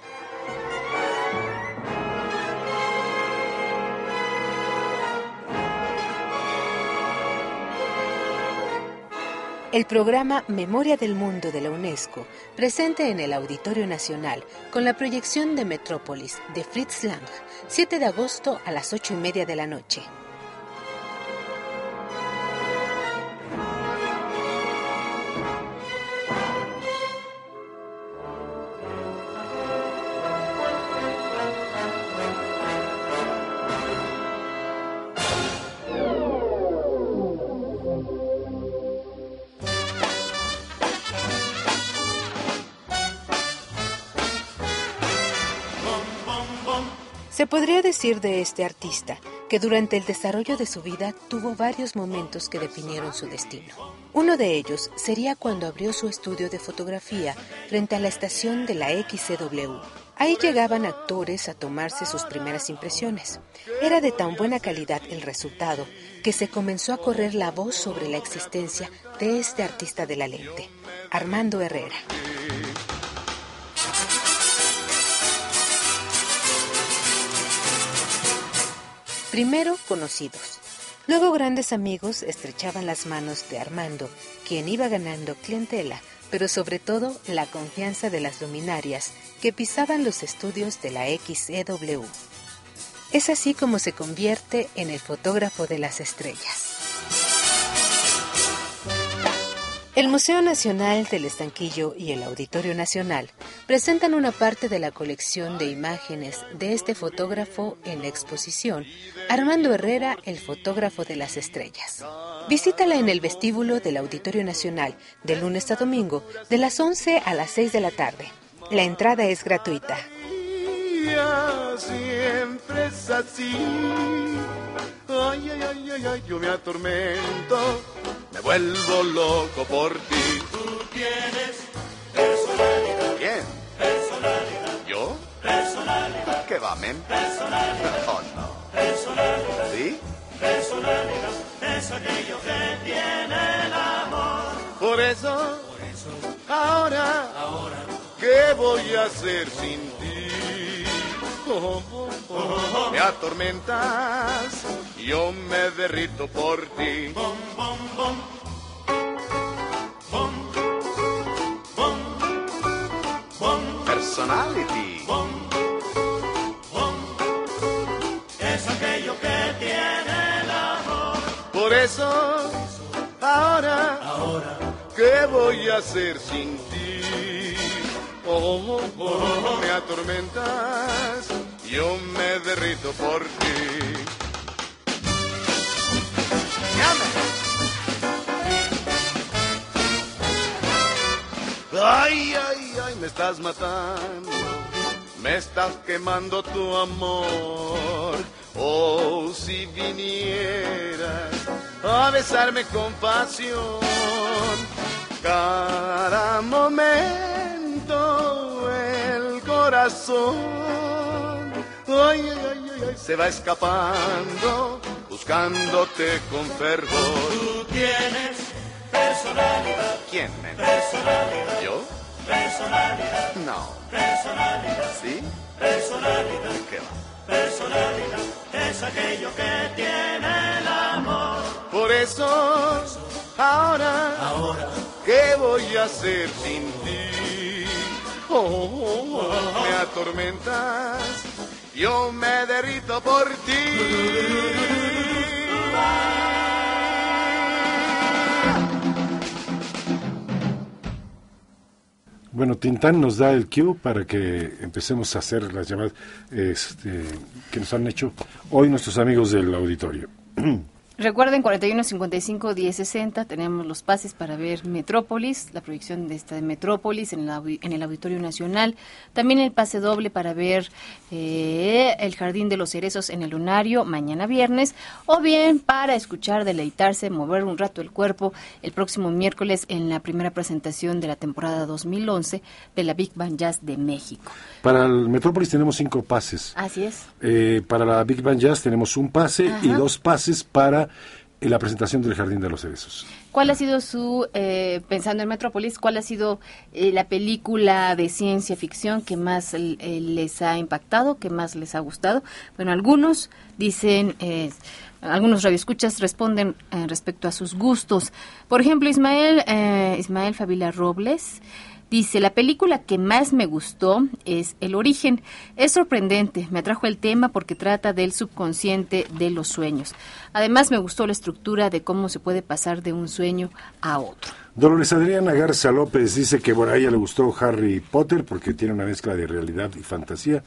El programa Memoria del Mundo de la UNESCO, presente en el Auditorio Nacional con la proyección de Metrópolis de Fritz Lang, 7 de agosto a las 8 y media de la noche. Se podría decir de este artista que durante el desarrollo de su vida tuvo varios momentos que definieron su destino. Uno de ellos sería cuando abrió su estudio de fotografía frente a la estación de la XCW. Ahí llegaban actores a tomarse sus primeras impresiones. Era de tan buena calidad el resultado que se comenzó a correr la voz sobre la existencia de este artista de la lente, Armando Herrera. Primero conocidos, luego grandes amigos estrechaban las manos de Armando, quien iba ganando clientela, pero sobre todo la confianza de las luminarias que pisaban los estudios de la XEW. Es así como se convierte en el fotógrafo de las estrellas. El Museo Nacional del Estanquillo y el Auditorio Nacional presentan una parte de la colección de imágenes de este fotógrafo en la exposición Armando Herrera, el fotógrafo de las estrellas. Visítala en el vestíbulo del Auditorio Nacional de lunes a domingo de las 11 a las 6 de la tarde. La entrada es gratuita. Siempre es así. Ay, ay, ay, ay, ay, yo me atormento, me vuelvo loco por ti. Tú tienes personalidad. ¿Quién? Personalidad. ¿Yo? Personalidad. ¿Qué va, men? Personalidad. Oh, no. Personalidad. ¿Sí? Personalidad es aquello que tiene el amor. Por eso, por eso, ahora, ahora, ¿qué voy a hacer sin ti? Oh, oh, oh, me atormentas, yo me derrito por ti. Personality. Es aquello que tiene el amor. Por eso, ahora, ahora, ¿qué voy a hacer sin ti? Oh, oh, oh, me atormentas, yo me derrito por ti. Ay, ay, ay, me estás matando, me estás quemando tu amor. Oh, si vinieras a besarme con pasión, cada momento el corazón, ay, ay, ay, ay, ay, se va escapando, buscándote con fervor. Tú tienes personalidad. ¿Quién, men? Personalidad. ¿Yo? Personalidad. No. Personalidad. ¿Sí? Personalidad. ¿Qué va? Personalidad es aquello que tiene el amor. Por eso, ahora, ahora, ¿qué voy a hacer sin ti? Me atormentas, yo me derrito por Bueno, Tintán nos da el cue para que empecemos a hacer las llamadas este, que nos han hecho hoy nuestros amigos del auditorio. Recuerden, 4155-1060, tenemos los pases para ver Metrópolis, la proyección de esta de Metrópolis en, en el Auditorio Nacional. También el pase doble para ver eh, El Jardín de los Cerezos en el Lunario mañana viernes. O bien para escuchar, deleitarse, mover un rato el cuerpo el próximo miércoles en la primera presentación de la temporada 2011 de la Big Band Jazz de México. Para el Metrópolis tenemos cinco pases. Así es. Eh, para la Big Band Jazz tenemos un pase y dos pases para en la presentación del Jardín de los Cerezos. ¿Cuál ha sido su, eh, pensando en Metrópolis, cuál ha sido eh, la película de ciencia ficción que más eh, les ha impactado, que más les ha gustado? Bueno, algunos dicen, algunos radioescuchas responden respecto a sus gustos. Por ejemplo, Ismael, Ismael Fabila Robles Dice, la película que más me gustó es El origen. Es sorprendente, me atrajo el tema porque trata del subconsciente de los sueños. Además me gustó la estructura de cómo se puede pasar de un sueño a otro. Dolores Adriana Garza López dice que a ella le gustó Harry Potter porque tiene una mezcla de realidad y fantasía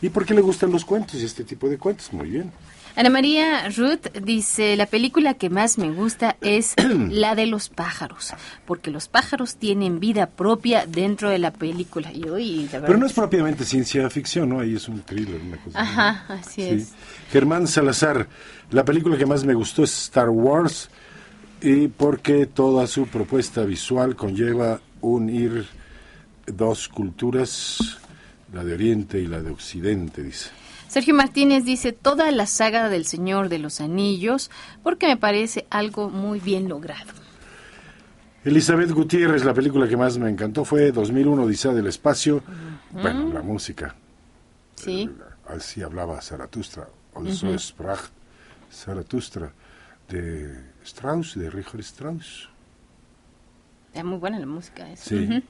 y porque le gustan los cuentos y este tipo de cuentos. Muy bien. Ana María Ruth dice, la película que más me gusta es la de los pájaros, porque los pájaros tienen vida propia dentro de la película. Y, Pero no es propiamente ciencia ficción, ¿no? Ahí es un thriller, una cosa. Ajá, así es. Germán Salazar, la película que más me gustó es Star Wars, y porque toda su propuesta visual conlleva unir dos culturas, la de Oriente y la de Occidente, dice. Sergio Martínez dice toda la saga del Señor de los Anillos porque me parece algo muy bien logrado. Elizabeth Gutiérrez, la película que más me encantó fue 2001 Odisea del Espacio. Bueno, la música. Sí. Eh, así hablaba Zaratustra. Also sprach Zaratustra de Strauss, de Richard Strauss. Es muy buena la música. Sí.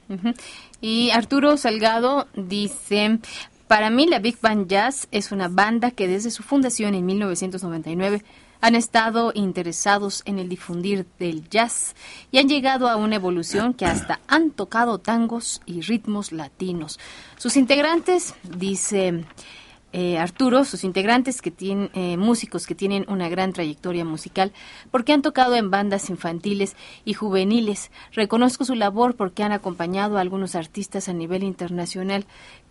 Y Arturo Salgado dice, para mí la Big Band Jazz es una banda que desde su fundación en 1999 han estado interesados en el difundir del jazz y han llegado a una evolución que hasta han tocado tangos y ritmos latinos. Sus integrantes, dice eh, Arturo, sus integrantes que tienen eh, músicos que tienen una gran trayectoria musical, porque han tocado en bandas infantiles y juveniles. Reconozco su labor porque han acompañado a algunos artistas a nivel internacional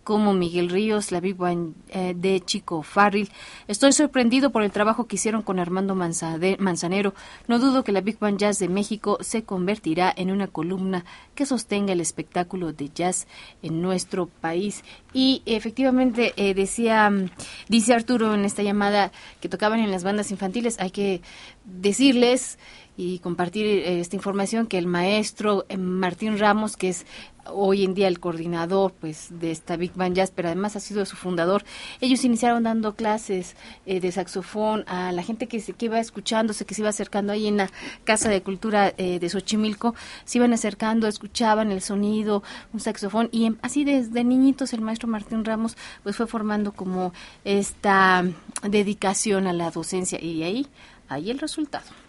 como Miguel Ríos, la Big Band eh, de Chico Farril. Estoy sorprendido por el trabajo que hicieron con Armando Manzanero. No dudo que la Big Band Jazz de México se convertirá en una columna que sostenga el espectáculo de jazz en nuestro país. Y efectivamente eh, decía, dice Arturo en esta llamada que tocaban en las bandas infantiles, hay que decirles y compartir eh, esta información que el maestro Martín Ramos, que es hoy en día el coordinador pues de esta Big Band Jazz, pero además ha sido su fundador. Ellos iniciaron dando clases eh, de saxofón a la gente que, se, que iba escuchándose, que se iba acercando ahí en la Casa de Cultura eh, de Xochimilco, se iban acercando, escuchaban el sonido, un saxofón, y así desde niñitos el maestro Martín Ramos pues fue formando como esta dedicación a la docencia y ahí, ahí el resultado.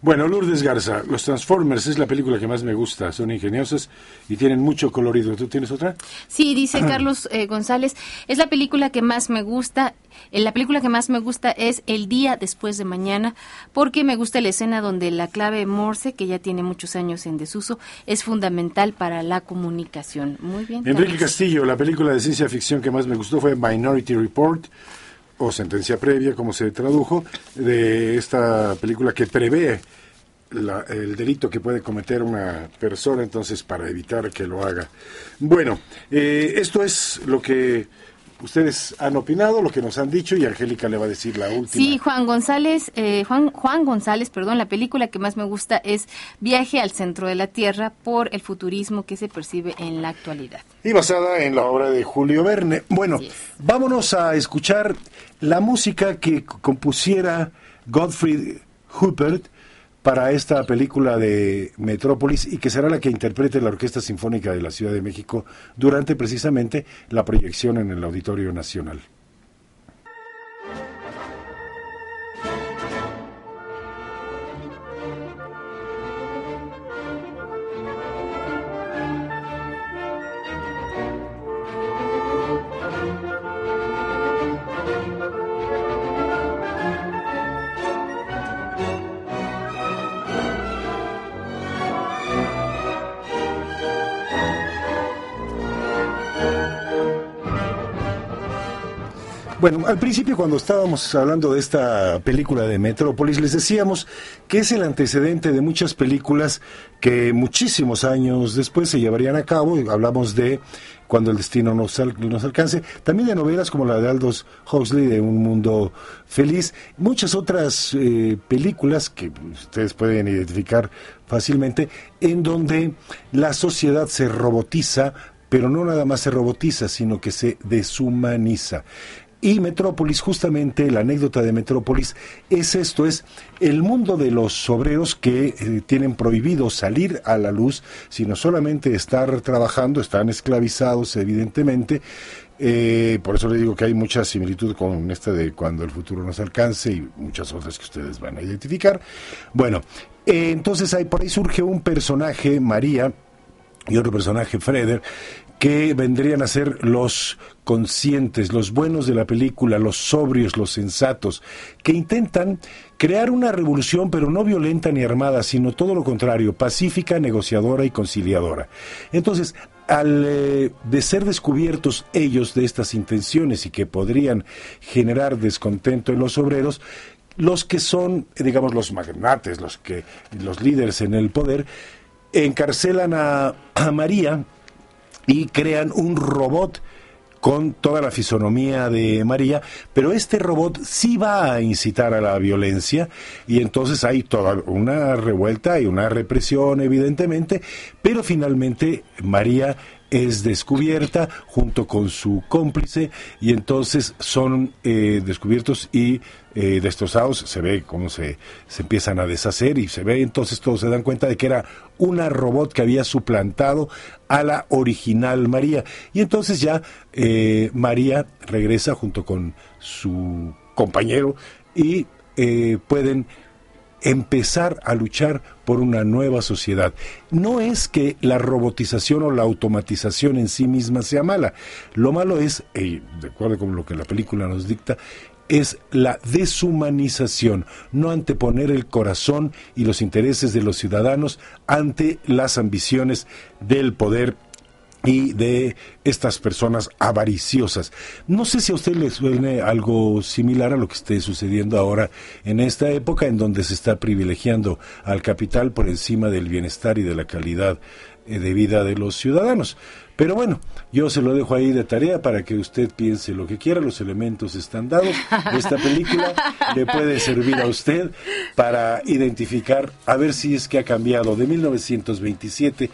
Bueno, Lourdes Garza, Los Transformers es la película que más me gusta. Son ingeniosas y tienen mucho colorido. ¿Tú tienes otra? Sí, dice Carlos eh, González. Es la película que más me gusta. Eh, la película que más me gusta es El día después de mañana, porque me gusta la escena donde la clave Morse, que ya tiene muchos años en desuso, es fundamental para la comunicación. Muy bien. Enrique Castillo, la película de ciencia ficción que más me gustó fue Minority Report o sentencia previa, como se tradujo, de esta película que prevé el delito que puede cometer una persona, entonces para evitar que lo haga. Bueno, eh, esto es lo que ustedes han opinado, lo que nos han dicho y Angélica le va a decir la última. Sí, Juan González, eh, Juan, Juan González, perdón, la película que más me gusta es Viaje al centro de la Tierra por el futurismo que se percibe en la actualidad. Y basada en la obra de Julio Verne. Bueno, vámonos a escuchar la música que compusiera Godfrey Huppert para esta película de Metrópolis y que será la que interprete la Orquesta Sinfónica de la Ciudad de México durante precisamente la proyección en el Auditorio Nacional. Bueno, al principio cuando estábamos hablando de esta película de Metrópolis, les decíamos que es el antecedente de muchas películas que muchísimos años después se llevarían a cabo. Hablamos de Cuando el destino nos, nos alcance, también de novelas como la de Aldous Huxley de Un Mundo Feliz, muchas otras eh, películas que ustedes pueden identificar fácilmente, en donde la sociedad se robotiza pero no nada más se robotiza, sino que se deshumaniza. Y Metrópolis, justamente la anécdota de Metrópolis es esto, es el mundo de los obreros que eh, tienen prohibido salir a la luz, sino solamente estar trabajando, están esclavizados evidentemente. Eh, por eso le digo que hay mucha similitud con esta de cuando el futuro nos alcance y muchas otras que ustedes van a identificar. Bueno, eh, entonces ahí, por ahí surge un personaje, María, y otro personaje, Freder, que vendrían a ser los conscientes, los buenos de la película, los sobrios, los sensatos, que intentan crear una revolución, pero no violenta ni armada, sino todo lo contrario, pacífica, negociadora y conciliadora. Entonces, al eh, de ser descubiertos ellos de estas intenciones y que podrían generar descontento en los obreros, los que son, digamos, los magnates, los que los líderes en el poder, encarcelan a, María y crean un robot con toda la fisonomía de María, pero este robot sí va a incitar a la violencia y entonces hay toda una revuelta y una represión evidentemente, pero finalmente María es descubierta junto con su cómplice y entonces son eh, descubiertos y eh, destrozados, se ve cómo se, se empiezan a deshacer y se ve entonces todos se dan cuenta de que era una robot que había suplantado a la original María y entonces ya eh, María regresa junto con su compañero y pueden empezar a luchar por una nueva sociedad. No es que la robotización o la automatización en sí misma sea mala. Lo malo es, de acuerdo con lo que la película nos dicta, es la deshumanización, no anteponer el corazón y los intereses de los ciudadanos ante las ambiciones del poder y de estas personas avariciosas. No sé si a usted le suene algo similar a lo que esté sucediendo ahora en esta época en donde se está privilegiando al capital por encima del bienestar y de la calidad eh, de vida de los ciudadanos. Pero bueno, yo se lo dejo ahí de tarea para que usted piense lo que quiera. Los elementos están dados. Esta película le puede servir a usted para identificar, a ver si es que ha cambiado de 1927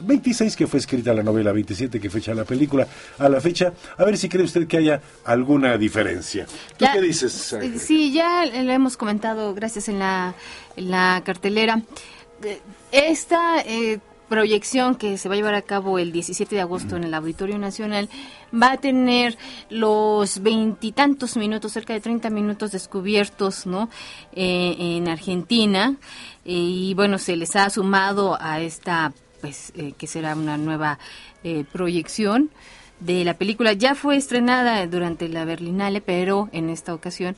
26 que fue escrita la novela, 27 que fecha la película, a la fecha, a ver si cree usted que haya alguna diferencia. ¿Tú qué dices? Ángel? Sí, ya lo hemos comentado, gracias en la, la cartelera. Eh, esta eh, proyección que se va a llevar a cabo el 17 de agosto en el Auditorio Nacional va a tener los veintitantos minutos, cerca de 30 minutos descubiertos, ¿no? Eh, en Argentina. y bueno, se les ha sumado a esta pues eh, que será una nueva eh, proyección de la película. Ya fue estrenada durante la Berlinale, pero en esta ocasión,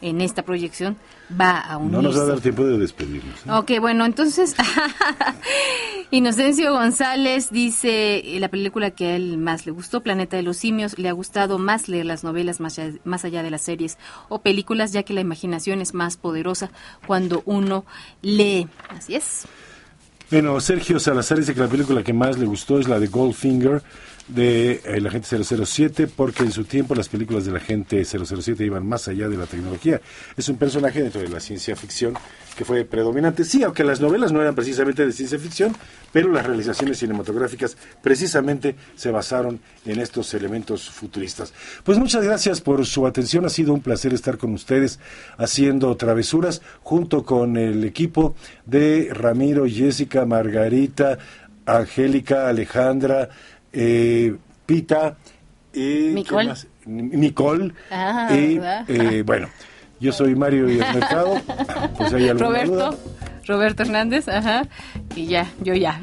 en esta proyección, va a unirse. No nos va a dar tiempo de despedirnos. ¿eh? Ok, bueno, entonces, Inocencio González dice la película que a él más le gustó, Planeta de los Simios, le ha gustado más leer las novelas más allá, más allá de las series o películas, ya que la imaginación es más poderosa cuando uno lee. Así es. Bueno, Sergio Salazar dice que la película que más le gustó es la de Goldfinger de eh, la gente 007 porque en su tiempo las películas de la gente 007 iban más allá de la tecnología. Es un personaje dentro de la ciencia ficción que fue predominante. Sí, aunque las novelas no eran precisamente de ciencia ficción, pero las realizaciones cinematográficas precisamente se basaron en estos elementos futuristas. Pues muchas gracias por su atención. Ha sido un placer estar con ustedes haciendo travesuras junto con el equipo de Ramiro, Jessica, Margarita, Angélica, Alejandra, eh, Pita y Nicole. Nicole. Ah, y eh, bueno yo soy Mario mercado. Pues hay Roberto. Roberto Hernández ajá. Y ya yo ya,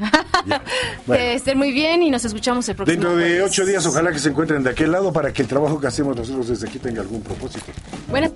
que estén muy bien y nos escuchamos el próximo dentro de ocho días ojalá que se encuentren de aquel lado para que el trabajo que hacemos nosotros desde aquí tenga algún propósito. Bueno